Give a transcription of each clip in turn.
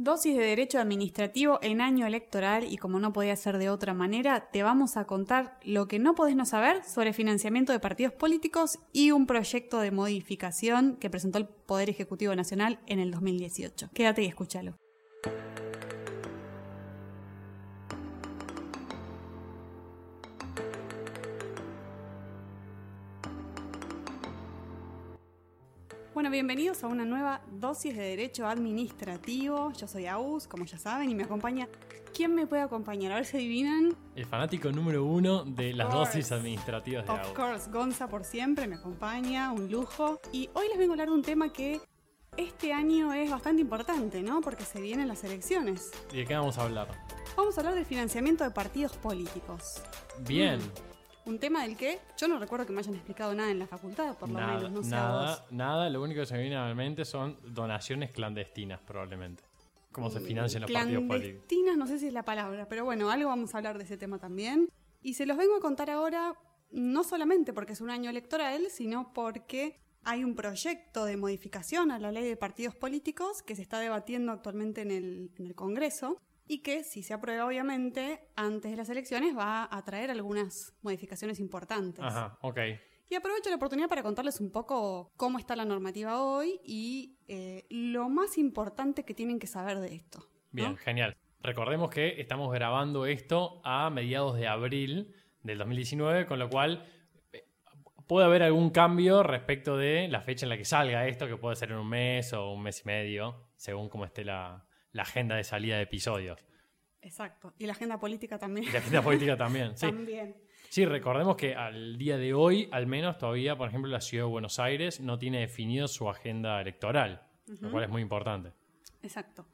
Dosis de Derecho Administrativo en año electoral y como no podía ser de otra manera, te vamos a contar lo que no podés no saber sobre financiamiento de partidos políticos y un proyecto de modificación que presentó el Poder Ejecutivo Nacional en el 2018. Quédate y escúchalo. Bueno, bienvenidos a una nueva dosis de Derecho Administrativo. Yo soy Aus, como ya saben, y me acompaña. ¿Quién me puede acompañar? A ver si adivinan. El fanático número uno de Of las course. dosis administrativas de Of AUS. course, Gonza por siempre me acompaña, un lujo. Y hoy les vengo a hablar de un tema que este año es bastante importante, ¿no? Porque se vienen las elecciones. ¿Y de qué vamos a hablar? Vamos a hablar del financiamiento de partidos políticos. Bien, Un tema del que yo no recuerdo que me hayan explicado nada en la facultad, por lo nada, menos, no sé a nada, vos. nada. Lo único que se me viene a la mente son donaciones clandestinas, probablemente. Cómo se financian los partidos políticos. Clandestinas, no sé si es la palabra, pero bueno, algo vamos a hablar de ese tema también. Y se los vengo a contar ahora, no solamente porque es un año electoral, sino porque hay un proyecto de modificación a la ley de partidos políticos que se está debatiendo actualmente en el, en el Congreso y que, si se aprueba, obviamente, antes de las elecciones va a traer algunas modificaciones importantes. Ajá, ok. Y aprovecho la oportunidad para contarles un poco cómo está la normativa hoy y eh, lo más importante que tienen que saber de esto. ¿no? Bien, genial. Recordemos que estamos grabando esto a mediados de abril del 2019, con lo cual eh, puede haber algún cambio respecto de la fecha en la que salga esto, que puede ser en un mes o un mes y medio, según cómo esté la, la agenda de salida de episodios. Exacto. Y la agenda política también. Y la agenda política también, sí. También. Sí, recordemos que al día de hoy, al menos todavía, por ejemplo, la ciudad de Buenos Aires no tiene definido su agenda electoral, lo cual es muy importante. Exacto.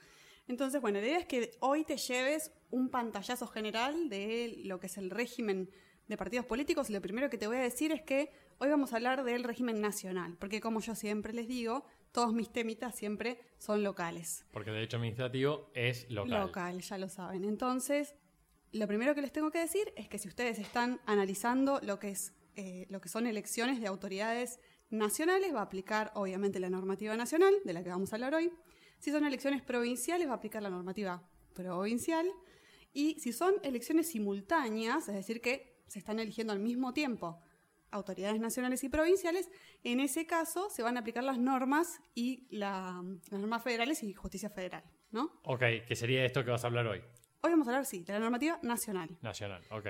Entonces, bueno, la idea es que hoy te lleves un pantallazo general de lo que es el régimen de partidos políticos. Y lo primero que te voy a decir es que hoy vamos a hablar del régimen nacional, porque como yo siempre les digo, todos mis temitas siempre son locales. Porque el derecho administrativo es local. Local, ya lo saben. Entonces, lo primero que les tengo que decir es que si ustedes están analizando lo que, es, eh, lo que son elecciones de autoridades nacionales, va a aplicar obviamente la normativa nacional, de la que vamos a hablar hoy. Si son elecciones provinciales, va a aplicar la normativa provincial. Y si son elecciones simultáneas, es decir, que se están eligiendo al mismo tiempo autoridades nacionales y provinciales, en ese caso se van a aplicar las normas y la- las normas federales y justicia federal, ¿no? Ok, que sería esto que vas a hablar hoy. Hoy vamos a hablar, sí, de la normativa nacional. Nacional, ok.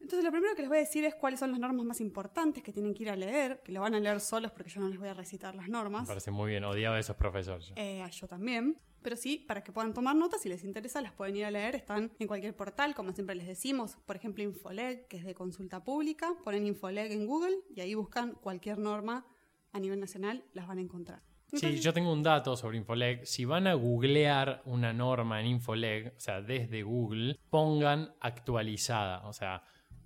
Entonces, lo primero que les voy a decir es cuáles son las normas más importantes que tienen que ir a leer, que lo van a leer solos porque yo no les voy a recitar las Me normas. parece muy bien, odiaba a esos profesores. Eh, yo también. Pero sí, para que puedan tomar notas, si les interesa, las pueden ir a leer. Están en cualquier portal, como siempre les decimos. Por ejemplo, Infoleg, que es de consulta pública. Ponen Infoleg en Google y ahí buscan cualquier norma a nivel nacional, las van a encontrar. Sí, yo tengo un dato sobre Infoleg. Si van a googlear una norma en Infoleg, o sea, desde Google, pongan actualizada. O sea,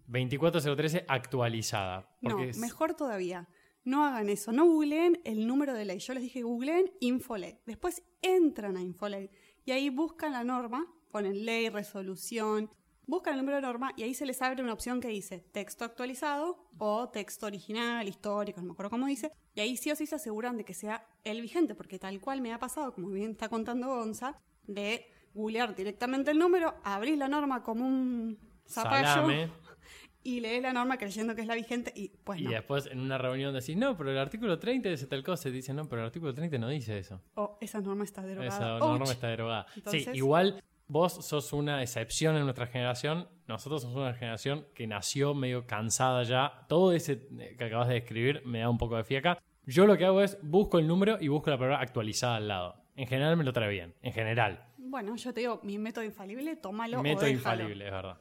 24013 actualizada. No, es- mejor todavía. No hagan eso, no googleen el número de ley. Yo les dije googleen Infoleg. Después entran a Infoleg y ahí buscan la norma, ponen ley, resolución, buscan el número de norma y ahí se les abre una opción que dice texto actualizado o texto original, histórico, no me acuerdo cómo dice. Y ahí sí o sí se aseguran de que sea el vigente, porque tal cual me ha pasado, como bien está contando Gonza, de googlear directamente el número, abrir la norma como un zapallo salame. Y lees la norma creyendo que es la vigente y pues Y no. después en una reunión decís, no, pero el artículo 30 dice tal cosa. Y dicen, no, pero el artículo 30 no dice eso. O esa norma está derogada. Esa Ouch. norma está derogada. Entonces- Sí, igual vos sos una excepción en nuestra generación. Nosotros somos una generación que nació medio cansada ya. Todo ese eh, que acabas de describir me da un poco de fiaca. Yo lo que hago es busco el número y busco la palabra actualizada al lado. En general me lo trae bien. En general. Bueno, yo te digo, mi método infalible, tómalo Método infalible, es verdad.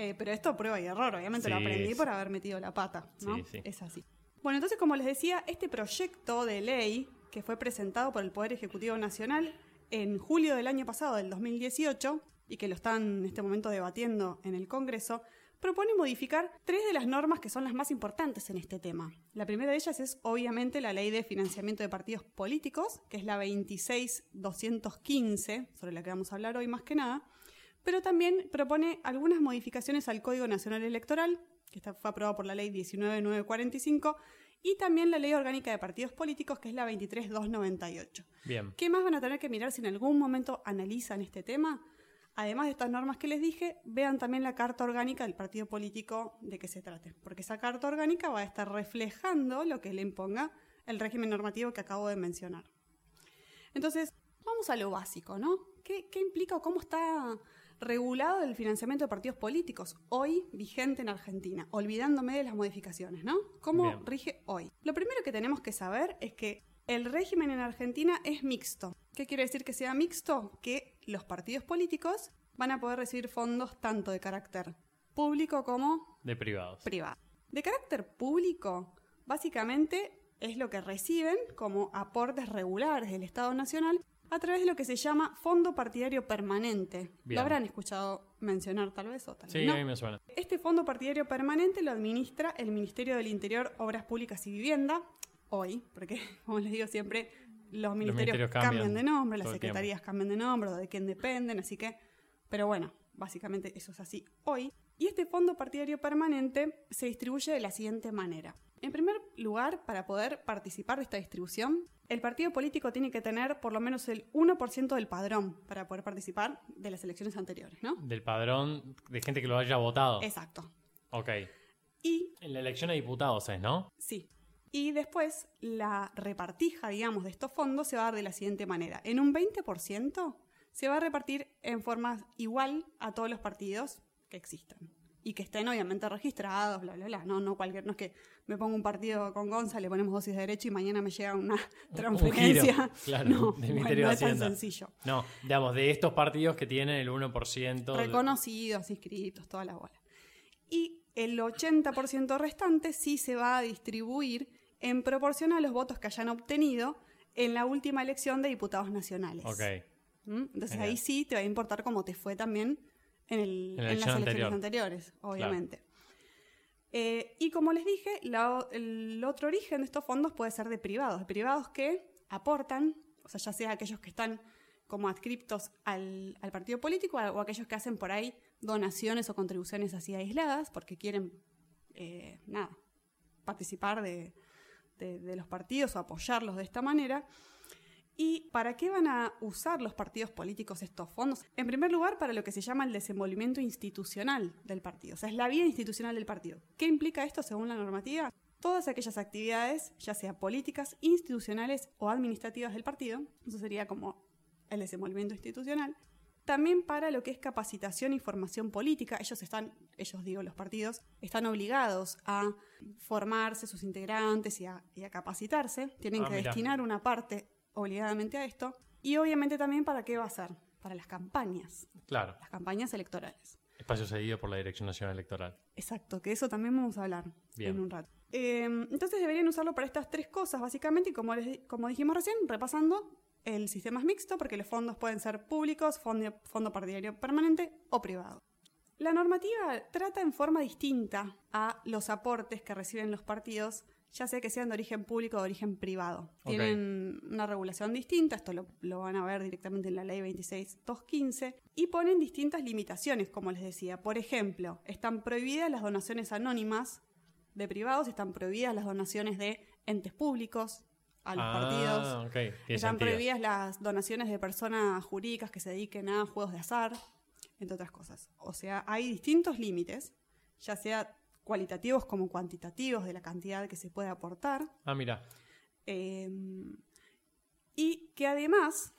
Eh, pero esto prueba y error, obviamente lo aprendí por haber metido la pata, ¿no? Sí, sí. Es así. Bueno, entonces, como les decía, este proyecto de ley que fue presentado por el Poder Ejecutivo Nacional en julio del año pasado, del 2018, y que lo están en este momento debatiendo en el Congreso, propone modificar tres de las normas que son las más importantes en este tema. La primera de ellas es obviamente la Ley de Financiamiento de Partidos Políticos, que es la 26215, sobre la que vamos a hablar hoy más que nada, pero también propone algunas modificaciones al Código Nacional Electoral, que está- fue aprobado por la Ley 19945, y también la Ley Orgánica de Partidos Políticos, que es la 23298. Bien. ¿Qué más van a tener que mirar si en algún momento analizan este tema? Además de estas normas que les dije, vean también la carta orgánica del partido político de que se trate, porque esa carta orgánica va a estar reflejando lo que le imponga el régimen normativo que acabo de mencionar. Entonces, vamos a lo básico, ¿no? ¿Qué, qué implica o cómo está regulado el financiamiento de partidos políticos hoy vigente en Argentina, olvidándome de las modificaciones, ¿no? ¿Cómo Bien. rige hoy? Lo primero que tenemos que saber es que el régimen en Argentina es mixto. ¿Qué quiere decir que sea mixto? Que los partidos políticos van a poder recibir fondos tanto de carácter público como De privados. privado. De carácter público, básicamente es lo que reciben como aportes regulares del Estado Nacional a través de lo que se llama Fondo Partidario Permanente. Bien. Lo habrán escuchado mencionar tal vez o tal vez Sí, no. a mí me suena. Este Fondo Partidario Permanente lo administra el Ministerio del Interior, Obras Públicas y Vivienda, hoy, porque como les digo siempre, los ministerios, ministerios cambian, cambian de nombre, las secretarías cambian de nombre, de quién dependen, así que, pero bueno, básicamente eso es así hoy. Y este Fondo Partidario Permanente se distribuye de la siguiente manera. En primer lugar, para poder participar de esta distribución, el partido político tiene que tener por lo menos el 1% del padrón para poder participar de las elecciones anteriores, ¿no? Del padrón de gente que lo haya votado. Exacto. Ok. Y En la elección de diputados es, ¿no? Sí. Y después la repartija, digamos, de estos fondos se va a dar de la siguiente manera. En un 20% se va a repartir en forma igual a todos los partidos que existan. Y que estén obviamente registrados, bla, bla, bla. No, no cualquier, no es que me pongo un partido con Gonza, le ponemos dosis de derecho y mañana me llega una transferencia. claro, no, del bueno, Ministerio no de es tan Hacienda. sencillo. No, digamos, de estos partidos que tienen el 1% de- reconocidos, inscritos, toda la bola. Y el 80% restante sí se va a distribuir en proporción a los votos que hayan obtenido en la última elección de diputados nacionales. Ok. ¿Mm? Entonces Genial. ahí sí te va a importar cómo te fue también en, el- En la en las elecciones anterior. anteriores, obviamente. Eh, y como les dije, la- el otro origen de estos fondos puede ser de privados, de privados que aportan, o sea, ya sea aquellos que están como adscriptos al, al partido político o aquellos que hacen por ahí donaciones o contribuciones así aisladas porque quieren, eh, nada, participar de, de- de los partidos o apoyarlos de esta manera. ¿Y para qué van a usar los partidos políticos estos fondos? En primer lugar, para lo que se llama el desenvolvimiento institucional del partido, o sea, es la vida institucional del partido. ¿Qué implica esto según la normativa? Todas aquellas actividades, ya sea políticas, institucionales o administrativas del partido, eso sería como el desenvolvimiento institucional. También para lo que es capacitación y formación política, ellos están, ellos digo, los partidos, están obligados a formarse sus integrantes y a, y a capacitarse. Tienen Ah, que mirá. destinar una parte obligadamente a esto. Y obviamente también para qué va a ser, para las campañas, Claro. las campañas electorales. Espacio cedido por la Dirección Nacional Electoral. Exacto, que eso también vamos a hablar Bien. en un rato. Eh, entonces deberían usarlo para estas tres cosas, básicamente, y como, les como dijimos recién, repasando, el sistema es mixto porque los fondos pueden ser públicos, fondo, fondo partidario permanente o privado. La normativa trata en forma distinta a los aportes que reciben los partidos, ya sea que sean de origen público o de origen privado. Tienen una regulación distinta, esto lo, lo van a ver directamente en la ley 26215, y ponen distintas limitaciones, como les decía. Por ejemplo, están prohibidas las donaciones anónimas de privados, están prohibidas las donaciones de entes públicos a los ah, partidos. Están sentido. prohibidas las donaciones de personas jurídicas que se dediquen a juegos de azar, entre otras cosas. O sea, hay distintos límites, ya sea cualitativos como cuantitativos de la cantidad que se puede aportar, Ah, mira. eh, y que además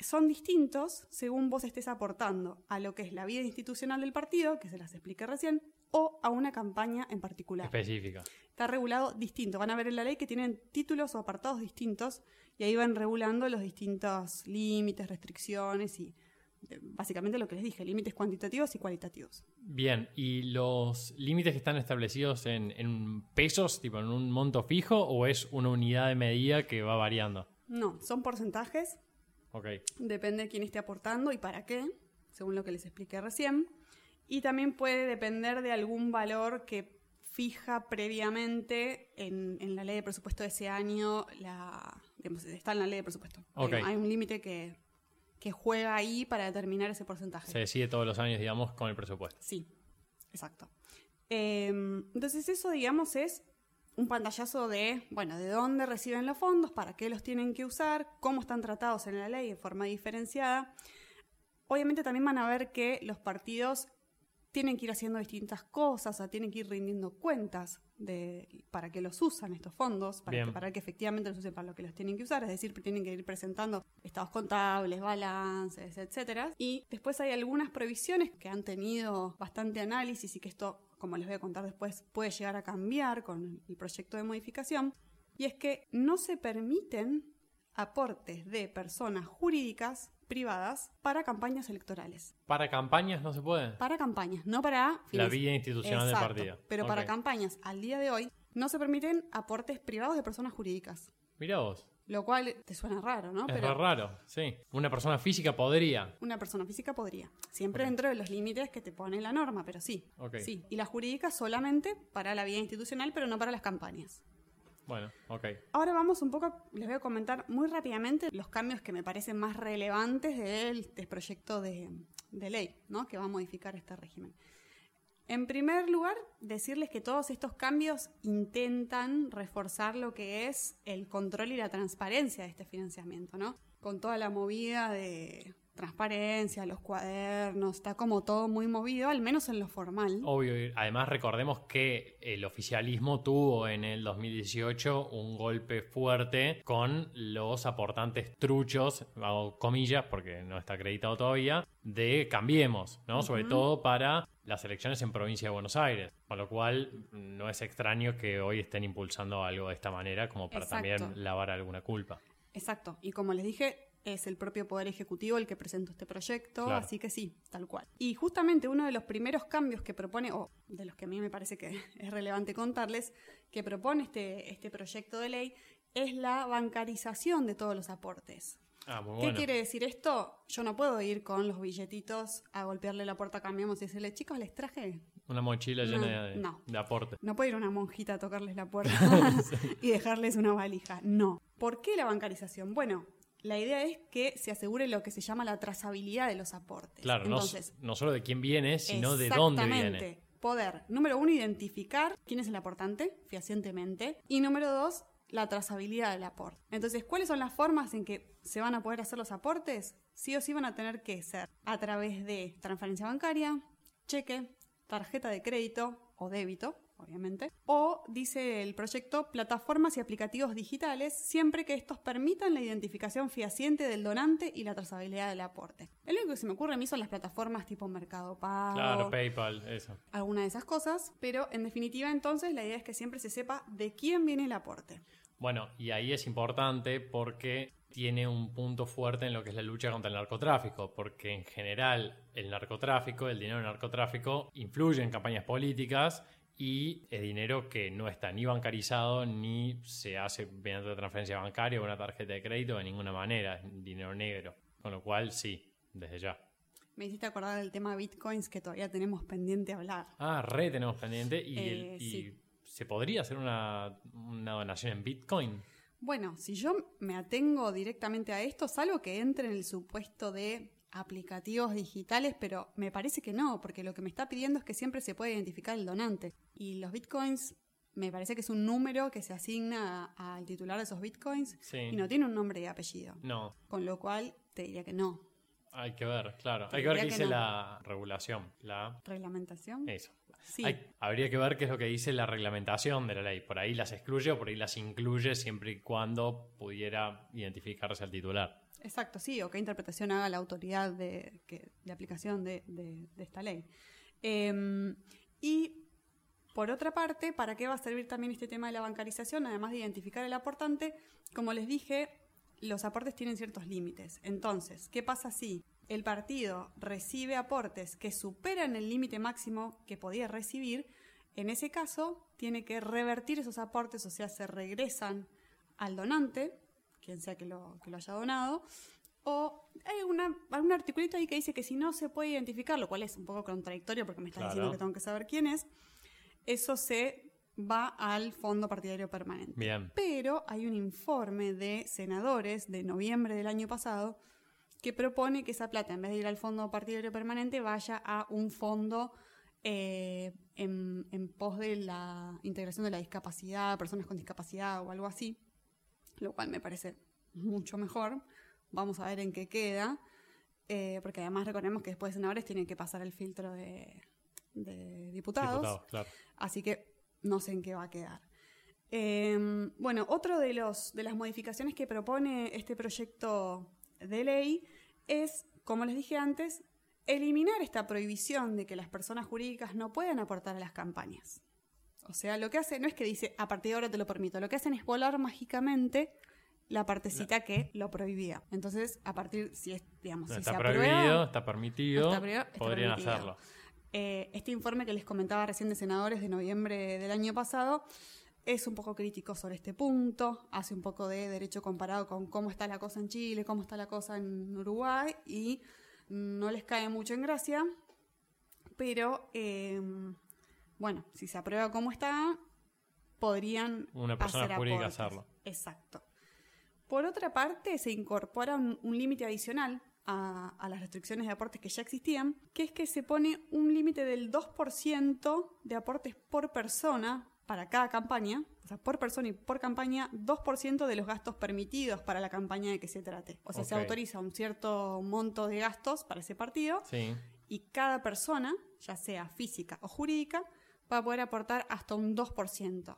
son distintos según vos estés aportando a lo que es la vida institucional del partido, que se las expliqué recién, o a una campaña en particular Específica. está regulado distinto. Van a ver en la ley que tienen títulos o apartados distintos y ahí van regulando los distintos límites, restricciones y básicamente lo que les dije, límites cuantitativos y cualitativos. Bien, ¿y los límites que están establecidos en, en pesos, tipo en un monto fijo, o es una unidad de medida que va variando? No, son porcentajes, Ok. depende de quién esté aportando y para qué, según lo que les expliqué recién. Y también puede depender de algún valor que fija previamente en, en la ley de presupuesto de ese año, la, digamos, está en la ley de presupuesto. Hay- Ok. Hay, un límite que, que juega ahí para determinar ese porcentaje. Se decide todos los años, digamos, con el presupuesto. Sí, exacto. Eh, entonces eso, digamos, es un pantallazo de, bueno, de dónde reciben los fondos, para qué los tienen que usar, cómo están tratados en la ley de forma diferenciada. Obviamente también van a ver que los partidos tienen que ir haciendo distintas cosas, o sea, tienen que ir rindiendo cuentas de, para que los usan estos fondos, para que, para que, efectivamente los usen para lo que los tienen que usar, es decir, tienen que ir presentando estados contables, balances, etcétera. Y después hay algunas provisiones que han tenido bastante análisis y que esto, como les voy a contar después, puede llegar a cambiar con el proyecto de modificación. Y es que no se permiten aportes de personas jurídicas privadas para campañas electorales. ¿Para campañas no se puede? Para campañas, no para... La vía institucional del partido. Pero para campañas, al día de hoy, no se permiten aportes privados de personas jurídicas. Mira vos. Lo cual te suena raro, ¿no? Es Pero raro, sí. Una persona física podría. Una persona física podría. Siempre dentro de los límites que te pone la norma, pero sí. Sí. Y la jurídica solamente para la vía institucional, pero no para las campañas. Bueno, ok. Ahora vamos un poco, les voy a comentar muy rápidamente los cambios que me parecen más relevantes del, proyecto de, ley, ¿no? Que va a modificar este régimen. En primer lugar, decirles que todos estos cambios intentan reforzar lo que es el control y la transparencia de este financiamiento, ¿no? Con toda la movida de transparencia, los cuadernos, está como todo muy movido, al menos en lo formal. Obvio, además recordemos que el oficialismo tuvo en el 2018 un golpe fuerte con los aportantes truchos, hago comillas porque no está acreditado todavía, de Cambiemos, ¿no? Sobre todo para las elecciones en provincia de Buenos Aires, con lo cual no es extraño que hoy estén impulsando algo de esta manera como para también lavar alguna culpa. Exacto, y como les dije, es el propio Poder Ejecutivo el que presentó este proyecto, así que sí, tal cual. Y justamente uno de los primeros cambios que propone, o de los que a mí me parece que es relevante contarles, que propone este, este proyecto de ley, es la bancarización de todos los aportes. Ah, ¿Qué quiere decir esto? Yo no puedo ir con los billetitos a golpearle la puerta a Cambiamos y decirle, chicos, les traje una mochila llena de, de, aporte. No puede ir una monjita a tocarles la puerta y dejarles una valija. No. ¿Por qué la bancarización? Bueno, la idea es que se asegure lo que se llama la trazabilidad de los aportes. Claro, Entonces, no, solo de quién viene, sino de dónde viene. Poder, número uno, identificar quién es el aportante, fehacientemente. Y número dos, la trazabilidad del aporte. Entonces, ¿cuáles son las formas en que se van a poder hacer los aportes? Sí o sí van a tener que ser a través de transferencia bancaria, cheque, tarjeta de crédito o débito, obviamente. O, dice el proyecto, plataformas y aplicativos digitales, siempre que estos permitan la identificación fehaciente del donante y la trazabilidad del aporte. El único que se me ocurre a mí son las plataformas tipo Mercado Pago. Claro, PayPal, eso. Alguna de esas cosas, pero en definitiva entonces la idea es que siempre se sepa de quién viene el aporte. Bueno, y ahí es importante porque tiene un punto fuerte en lo que es la lucha contra el narcotráfico, porque en general el narcotráfico, el dinero del narcotráfico, influye en campañas políticas y es dinero que no está ni bancarizado ni se hace mediante transferencia bancaria o una tarjeta de crédito de ninguna manera, es dinero negro. Con lo cual, sí, desde ya. Me hiciste acordar del tema bitcoins que todavía tenemos pendiente hablar. Ah, re tenemos pendiente y, eh, se podría hacer una, una donación en bitcoin. Bueno, si yo me atengo directamente a esto, salvo que entre en el supuesto de aplicativos digitales, pero me parece que no, porque lo que me está pidiendo es que siempre se pueda identificar el donante. Y los bitcoins, me parece que es un número que se asigna al titular de esos bitcoins y no tiene un nombre y apellido. No. Con lo cual, te diría que no. Hay que ver, claro. Hay que ver qué dice la regulación. La reglamentación. Eso. Sí. habría que ver qué es lo que dice la reglamentación de la ley. Por ahí las excluye o por ahí las incluye siempre y cuando pudiera identificarse al titular. Exacto, sí, o qué interpretación haga la autoridad de, aplicación de, esta ley. Em, y por otra parte, ¿para qué va a servir también este tema de la bancarización? Además de identificar el aportante, como les dije, los aportes tienen ciertos límites. Entonces, ¿qué pasa si el partido recibe aportes que superan el límite máximo que podía recibir? En ese caso, tiene que revertir esos aportes, o sea, se regresan al donante quien sea que lo, que lo haya donado. O hay una, algún articulito ahí que dice que si no se puede identificar, lo cual es un poco contradictorio porque me está diciendo que tengo que saber quién es, eso se va al Fondo Partidario Permanente. Bien. Pero hay un informe de senadores de noviembre del año pasado que propone que esa plata, en vez de ir al Fondo Partidario Permanente, vaya a un fondo eh, en, en pos de la integración de la discapacidad, personas con discapacidad o algo así, lo cual me parece mucho mejor. Vamos a ver en qué queda, eh, porque además recordemos que después de senadores tienen que pasar el filtro de, de diputados, claro. así que no sé en qué va a quedar. Eh, bueno, otro de, los, de las modificaciones que propone este proyecto de ley es, como les dije antes, eliminar esta prohibición de que las personas jurídicas no puedan aportar a las campañas. O sea, lo que hace no es que dice a partir de ahora te lo permito, lo que hacen es volar mágicamente la partecita que lo prohibía. Entonces, a partir, si es, digamos, si está se prohibido, aprueba, está permitido, Está prohibido, está podrían permitido. hacerlo. eh, este informe que les comentaba recién de senadores de noviembre del año pasado es un poco crítico sobre este punto, hace un poco de derecho comparado con cómo está la cosa en Chile, cómo está la cosa en Uruguay y no les cae mucho en gracia, pero eh, bueno, si se aprueba como está, podrían Una persona hacer jurídica aportes. hacerlo. Exacto. Por otra parte, se incorpora un, un límite adicional a, a las restricciones de aportes que ya existían, que es que se pone un límite del 2% de aportes por persona para cada campaña, o sea, por persona y por campaña, 2% de los gastos permitidos para la campaña de que se trate. O sea, se autoriza un cierto monto de gastos para ese partido Sí, y cada persona, ya sea física o jurídica, va a poder aportar hasta un 2%.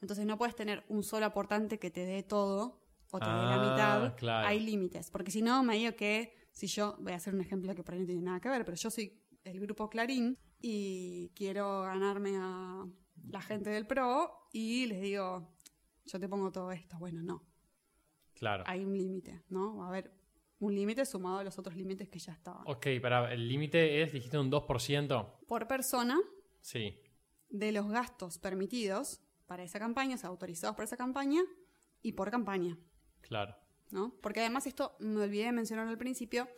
Entonces no puedes tener un solo aportante que te dé todo o te dé la Ah, mitad. claro. Hay límites, porque si no, me digo que si yo, voy a hacer un ejemplo que por ahí no tiene nada que ver, pero yo soy el grupo Clarín y quiero ganarme a la gente del PRO y les digo, yo te pongo todo esto. Bueno, no, claro. hay un límite, ¿no? Va a haber un límite sumado a los otros límites que ya estaban. Ok, para el límite es, dijiste un 2%. Por persona, Sí, de los gastos permitidos para esa campaña, o sea, autorizados para esa campaña, y por campaña, claro. ¿no? Porque además esto, me olvidé de mencionar al principio,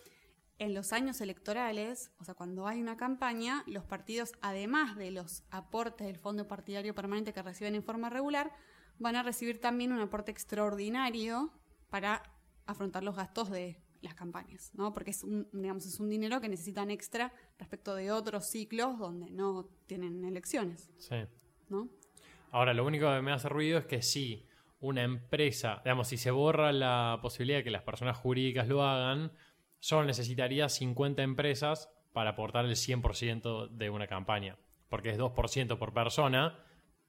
en los años electorales, o sea, cuando hay una campaña, los partidos, además de los aportes del Fondo Partidario Permanente que reciben en forma regular, van a recibir también un aporte extraordinario para afrontar los gastos de las campañas, ¿no? Porque es un, digamos, es un dinero que necesitan extra respecto de otros ciclos donde no tienen elecciones, Sí. ¿no? Ahora, lo único que me hace ruido es que si una empresa, digamos, si se borra la posibilidad de que las personas jurídicas lo hagan, solo necesitaría 50 empresas para aportar el 100% de una campaña. Porque es 2% por persona,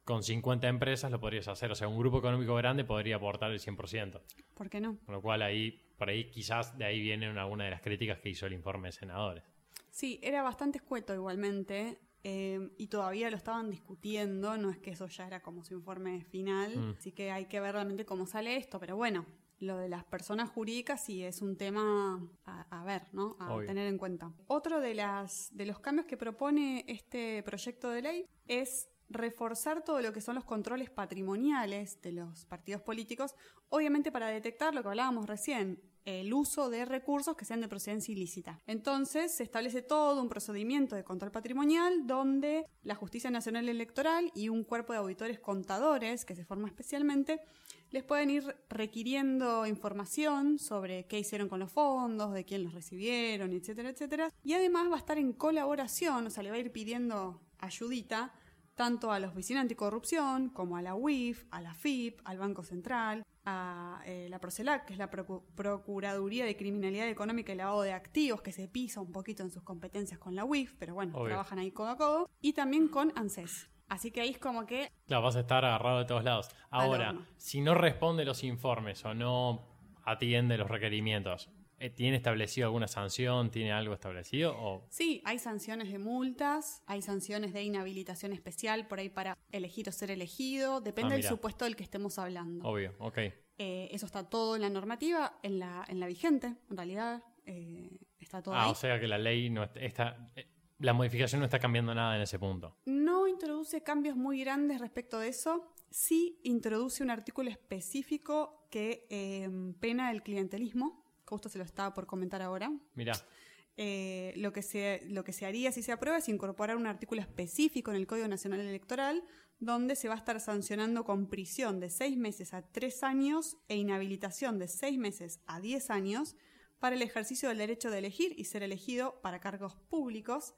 con 50 empresas lo podrías hacer. O sea, un grupo económico grande podría aportar el 100%. ¿Por qué no? Con lo cual, ahí, por ahí quizás de ahí vienen algunas de las críticas que hizo el informe de senadores. Sí, era bastante escueto igualmente eh, y todavía lo estaban discutiendo, no es que eso ya era como su informe final, Mm. así que hay que ver realmente cómo sale esto, pero bueno, lo de las personas jurídicas sí es un tema a, a ver, ¿no? A Obvio. tener en cuenta. Otro de, las, de los cambios que propone este proyecto de ley es reforzar todo lo que son los controles patrimoniales de los partidos políticos, obviamente para detectar lo que hablábamos recién, el uso de recursos que sean de procedencia ilícita. Entonces se establece todo un procedimiento de control patrimonial donde la Justicia Nacional Electoral y un cuerpo de auditores contadores que se forma especialmente les pueden ir requiriendo información sobre qué hicieron con los fondos, de quién los recibieron, etcétera, etcétera. Y además va a estar en colaboración, o sea, le va a ir pidiendo ayudita tanto a la Oficina Anticorrupción como a la UIF, a la FIP, al Banco Central, a eh, la Procelac, que es la Procu- Procuraduría de Criminalidad Económica y Lavado de Activos, que se pisa un poquito en sus competencias con la UIF, pero bueno, Obvio. trabajan ahí codo a codo, y también con ANSES. Así que ahí es como que Claro, vas a estar agarrado de todos lados. Ahora, si no responde los informes o no atiende los requerimientos, ¿tiene establecido alguna sanción? ¿Tiene algo establecido? O... Sí, hay sanciones de multas, hay sanciones de inhabilitación especial por ahí para elegir o ser elegido, depende Ah, del supuesto del que estemos hablando. Obvio, ok. Eh, eso está todo en la normativa, en la, en la vigente, en realidad eh, está todo Ah, ahí. o sea que la ley no est- está... eh, la modificación no está cambiando nada en ese punto. No introduce cambios muy grandes respecto de eso, sí introduce un artículo específico que eh, pena el clientelismo, justo se lo estaba por comentar ahora. Mirá, Eh, lo, que se, lo que se haría si se aprueba es incorporar un artículo específico en el Código Nacional Electoral donde se va a estar sancionando con prisión de seis meses a tres años e inhabilitación de seis meses a diez años para el ejercicio del derecho de elegir y ser elegido para cargos públicos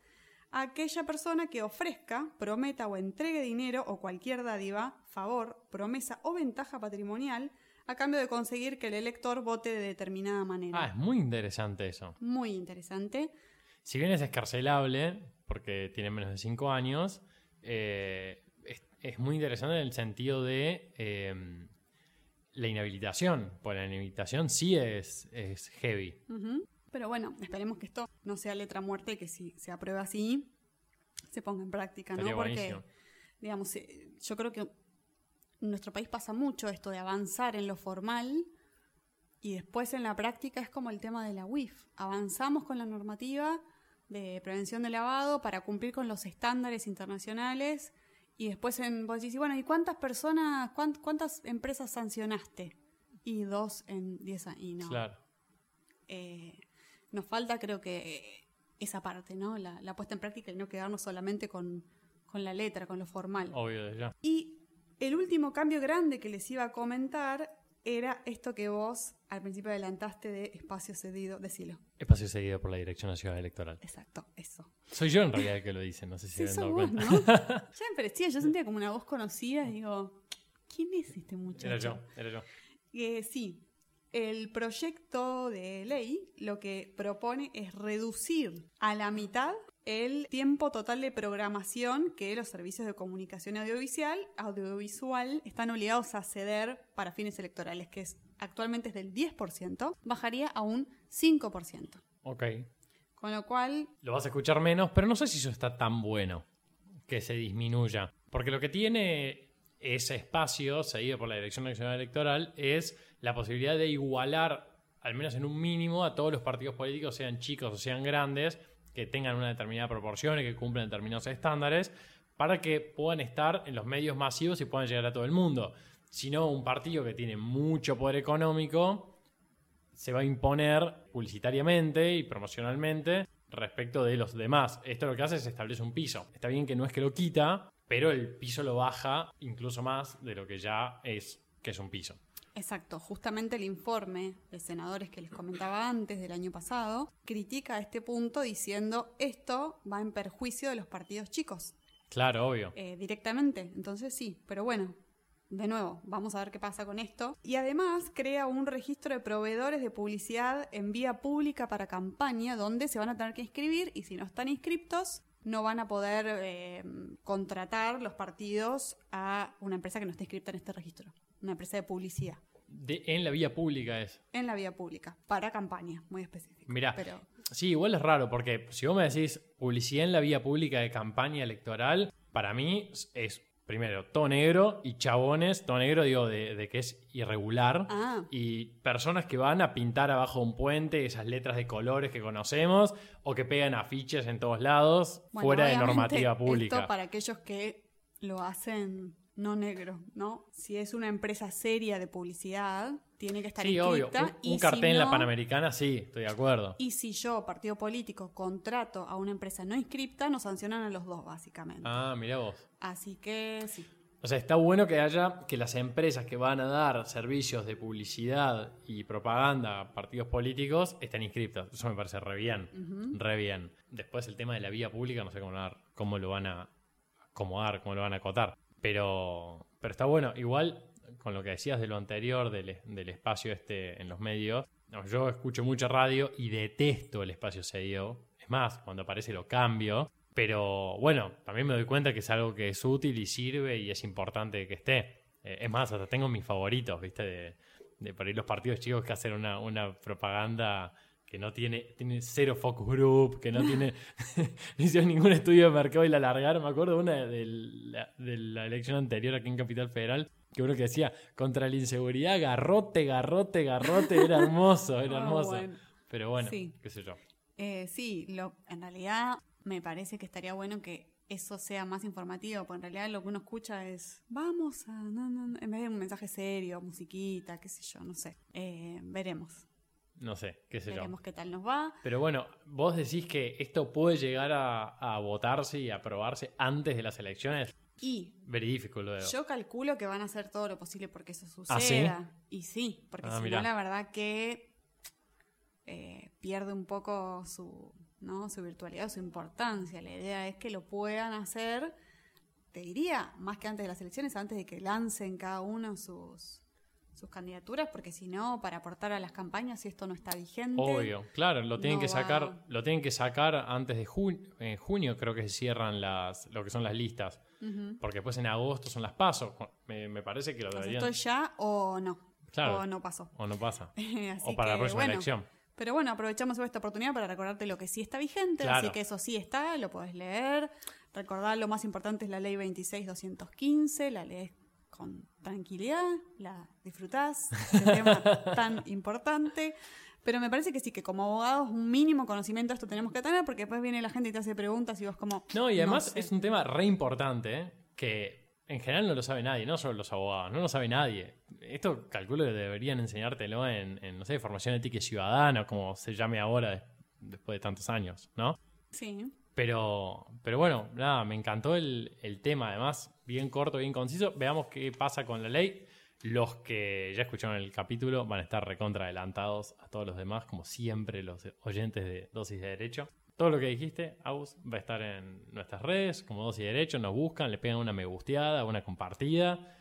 aquella persona que ofrezca, prometa o entregue dinero o cualquier dádiva, favor, promesa o ventaja patrimonial a cambio de conseguir que el elector vote de determinada manera. Ah, es muy interesante eso. Muy interesante. Si bien es escarcelable, porque tiene menos de 5 años, eh, es, es muy interesante en el sentido de eh, la inhabilitación. Pues la inhabilitación sí es, es heavy. Pero bueno, esperemos que esto no sea letra muerta y que si se aprueba así, se ponga en práctica, ¿no? Porque, digamos, eh, yo creo que en nuestro país pasa mucho esto de avanzar en lo formal y después en la práctica es como el tema de la UIF. Avanzamos con la normativa de prevención de lavado para cumplir con los estándares internacionales y después en, vos decís, bueno, ¿y cuántas personas, cuán- cuántas empresas sancionaste? Y dos en diez años. Y no. Claro. Eh, nos falta creo que esa parte, ¿no? La, la puesta en práctica y no quedarnos solamente con, con la letra, con lo formal. Obvio ya. Y el último cambio grande que les iba a comentar era esto que vos al principio adelantaste de espacio cedido, decilo. Espacio seguido por la Dirección Nacional Electoral. Exacto, eso. Soy yo en realidad el que lo dice, no sé si Sí, se dado vos. ¿no? Ya me parecía, yo sentía como una voz conocida y digo, ¿quién es este muchacho? Era yo, era yo. Eh, sí, el proyecto de ley lo que propone es reducir a la mitad el tiempo total de programación que los servicios de comunicación audiovisual, audiovisual están obligados a ceder para fines electorales, que es, actualmente es del 10%, bajaría a un 5%. Ok. Con lo cual, Lo vas a escuchar menos, pero no sé si eso está tan bueno que se disminuya. Porque lo que tiene ese espacio seguido por la Dirección Nacional Electoral es la posibilidad de igualar, al menos en un mínimo, a todos los partidos políticos, sean chicos o sean grandes, que tengan una determinada proporción y que cumplan determinados estándares, para que puedan estar en los medios masivos y puedan llegar a todo el mundo. Si no, un partido que tiene mucho poder económico se va a imponer publicitariamente y promocionalmente respecto de los demás. Esto lo que hace es establecer un piso. Está bien que no es que lo quita, pero el piso lo baja incluso más de lo que ya es, que es un piso. Exacto, justamente el informe de senadores que les comentaba antes del año pasado critica este punto diciendo esto va en perjuicio de los partidos chicos Claro, obvio. eh, directamente. Entonces sí, pero bueno, de nuevo, vamos a ver qué pasa con esto. Y además crea un registro de proveedores de publicidad en vía pública para campaña donde se van a tener que inscribir y si no están inscriptos no van a poder eh, contratar los partidos a una empresa que no esté inscripta en este registro, una empresa de publicidad. De- en la vía pública es. En la vía pública, para campaña, muy específico. Mirá. Pero Sí, igual es raro, porque si vos me decís publicidad en la vía pública de campaña electoral, para mí es, primero, todo negro y chabones, todo negro digo de, de que es irregular, Ah. y personas que van a pintar abajo de un puente esas letras de colores que conocemos, o que pegan afiches en todos lados, bueno, fuera de normativa pública. Esto para aquellos que lo hacen no negro, ¿no? Si es una empresa seria de publicidad, tiene que estar Sí, obvio. inscrita. Un, cartel si en la Panamericana, sí, estoy de acuerdo. Y si yo, partido político, contrato a una empresa no inscripta, nos sancionan a los dos, básicamente. Ah, mira vos. Así que sí. O sea, está bueno que haya que las empresas que van a dar servicios de publicidad y propaganda a partidos políticos estén inscriptas. Eso me parece re bien. Re bien. Después el tema de la vía pública, no sé cómo, cómo lo van a acomodar, cómo lo van a acotar. Pero, pero está bueno. Igual, con lo que decías de lo anterior, del, del espacio este en los medios, no, yo escucho mucha radio y detesto el espacio cedido. Es más, cuando aparece lo cambio. Pero bueno, también me doy cuenta que es algo que es útil y sirve y es importante que esté. Eh, es más, hasta tengo mis favoritos, ¿viste? De, de por ahí los partidos chicos que hacen una, una propaganda que no tiene, tiene cero focus group, que no tiene, no hicieron ningún estudio de mercado y la largaron. Me acuerdo una de la, de la elección anterior aquí en Capital Federal, que uno que decía, contra la inseguridad, garrote, garrote, garrote, era hermoso, era Ah, hermoso. bueno. Pero bueno, Sí. qué sé yo. Eh, sí, lo, en realidad me parece que estaría bueno que eso sea más informativo, porque en realidad lo que uno escucha es, vamos a, no, no", en vez de un mensaje serio, musiquita, qué sé yo, no sé. Eh, veremos, No sé, qué sé yo. veremos qué tal nos va. Pero bueno, vos decís que esto puede llegar a, a votarse y a aprobarse antes de las elecciones. Y Verídico lo veo. yo calculo que van a hacer todo lo posible porque eso ¿Ah, sí? suceda. Y sí, porque Ah, si mirá. no, la verdad que eh, pierde un poco su ¿no? Su virtualidad, su importancia. La idea es que lo puedan hacer, te diría, más que antes de las elecciones, antes de que lancen cada uno sus, sus candidaturas, porque si no, para aportar a las campañas, si esto no está vigente. Obvio, claro, lo tienen no que va- sacar, lo tienen que sacar antes de junio, en junio creo que se cierran las, lo que son las listas. Ujú. Porque después en agosto son las pasos. Me, me parece que lo deberían. esto ya o no. Claro. O no pasó. O no pasa. O para la que, próxima bueno, elección. Pero bueno, aprovechamos esta oportunidad para recordarte lo que sí está vigente, Claro. así que eso sí está, lo podés leer. Recordar lo más importante es la ley 26215, la lees con tranquilidad, la disfrutás, ese tema tan importante. Pero me parece que sí, que como abogados un mínimo conocimiento de esto tenemos que tener, porque después viene la gente y te hace preguntas y vos como... No, y además sé. es un tema re importante, ¿eh? que en general no lo sabe nadie, no solo los abogados, no lo sabe nadie. Esto calculo que deberían enseñártelo en, en, no sé, formación ética y ciudadana, como se llame ahora des- después de tantos años, ¿no? Sí. Pero, pero bueno, nada, me encantó el, el tema, además, bien corto, bien conciso. Veamos qué pasa con la ley. Los que ya escucharon el capítulo van a estar recontra adelantados a todos los demás, como siempre, los oyentes de Dosis de Derecho. Todo lo que dijiste, Agus, va a estar en nuestras redes, como Dosis de Derecho, nos buscan, le pegan una me gusteada, una compartida.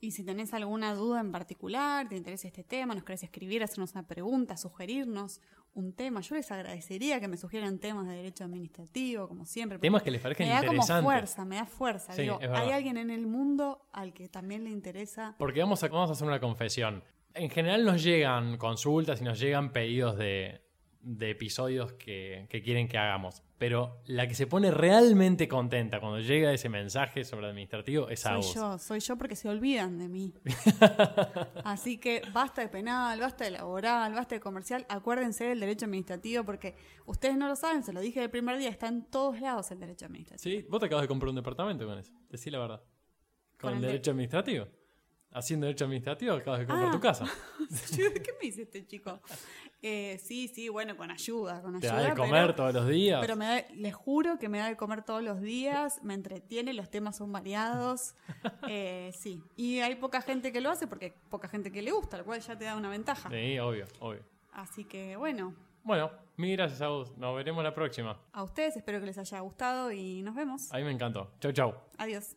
Y si tenés alguna duda en particular, te interesa este tema, nos querés escribir, hacernos una pregunta, sugerirnos un tema, yo les agradecería que me sugieran temas de derecho administrativo, como siempre. Temas que les parezcan me da como interesantes. fuerza, me da fuerza. Sí, Digo, hay alguien en el mundo al que también le interesa. Porque vamos a, vamos a hacer una confesión. En general nos llegan consultas y nos llegan pedidos de, de episodios que, que quieren que hagamos. Pero la que se pone realmente contenta cuando llega ese mensaje sobre administrativo es Soy Agus. yo, soy yo porque se olvidan de mí. Así que basta de penal, basta de laboral, basta de comercial. Acuérdense del derecho administrativo porque ustedes no lo saben, se lo dije el primer día, está en todos lados el derecho administrativo. ¿Sí? Vos te acabas de comprar un departamento con eso. Decí la verdad. ¿Con, Con el el de- derecho administrativo? Haciendo derecho administrativo acabas de comprar Ah. tu casa. Yo, ¿Qué me dice este chico? Eh, sí, sí, bueno, con ayuda, con Te ayuda. da de comer pero, todos los días. pero me da- les juro que me da de comer todos los días, me entretiene, los temas son variados. Eh, sí, y hay poca gente que lo hace porque hay poca gente que le gusta, lo cual ya te da una ventaja. Sí, obvio, obvio. Así que bueno, Bueno, mil gracias, Agus. Nos veremos la próxima. a ustedes espero que les haya gustado y nos vemos. A mí me encantó. Chau, chau. Adiós.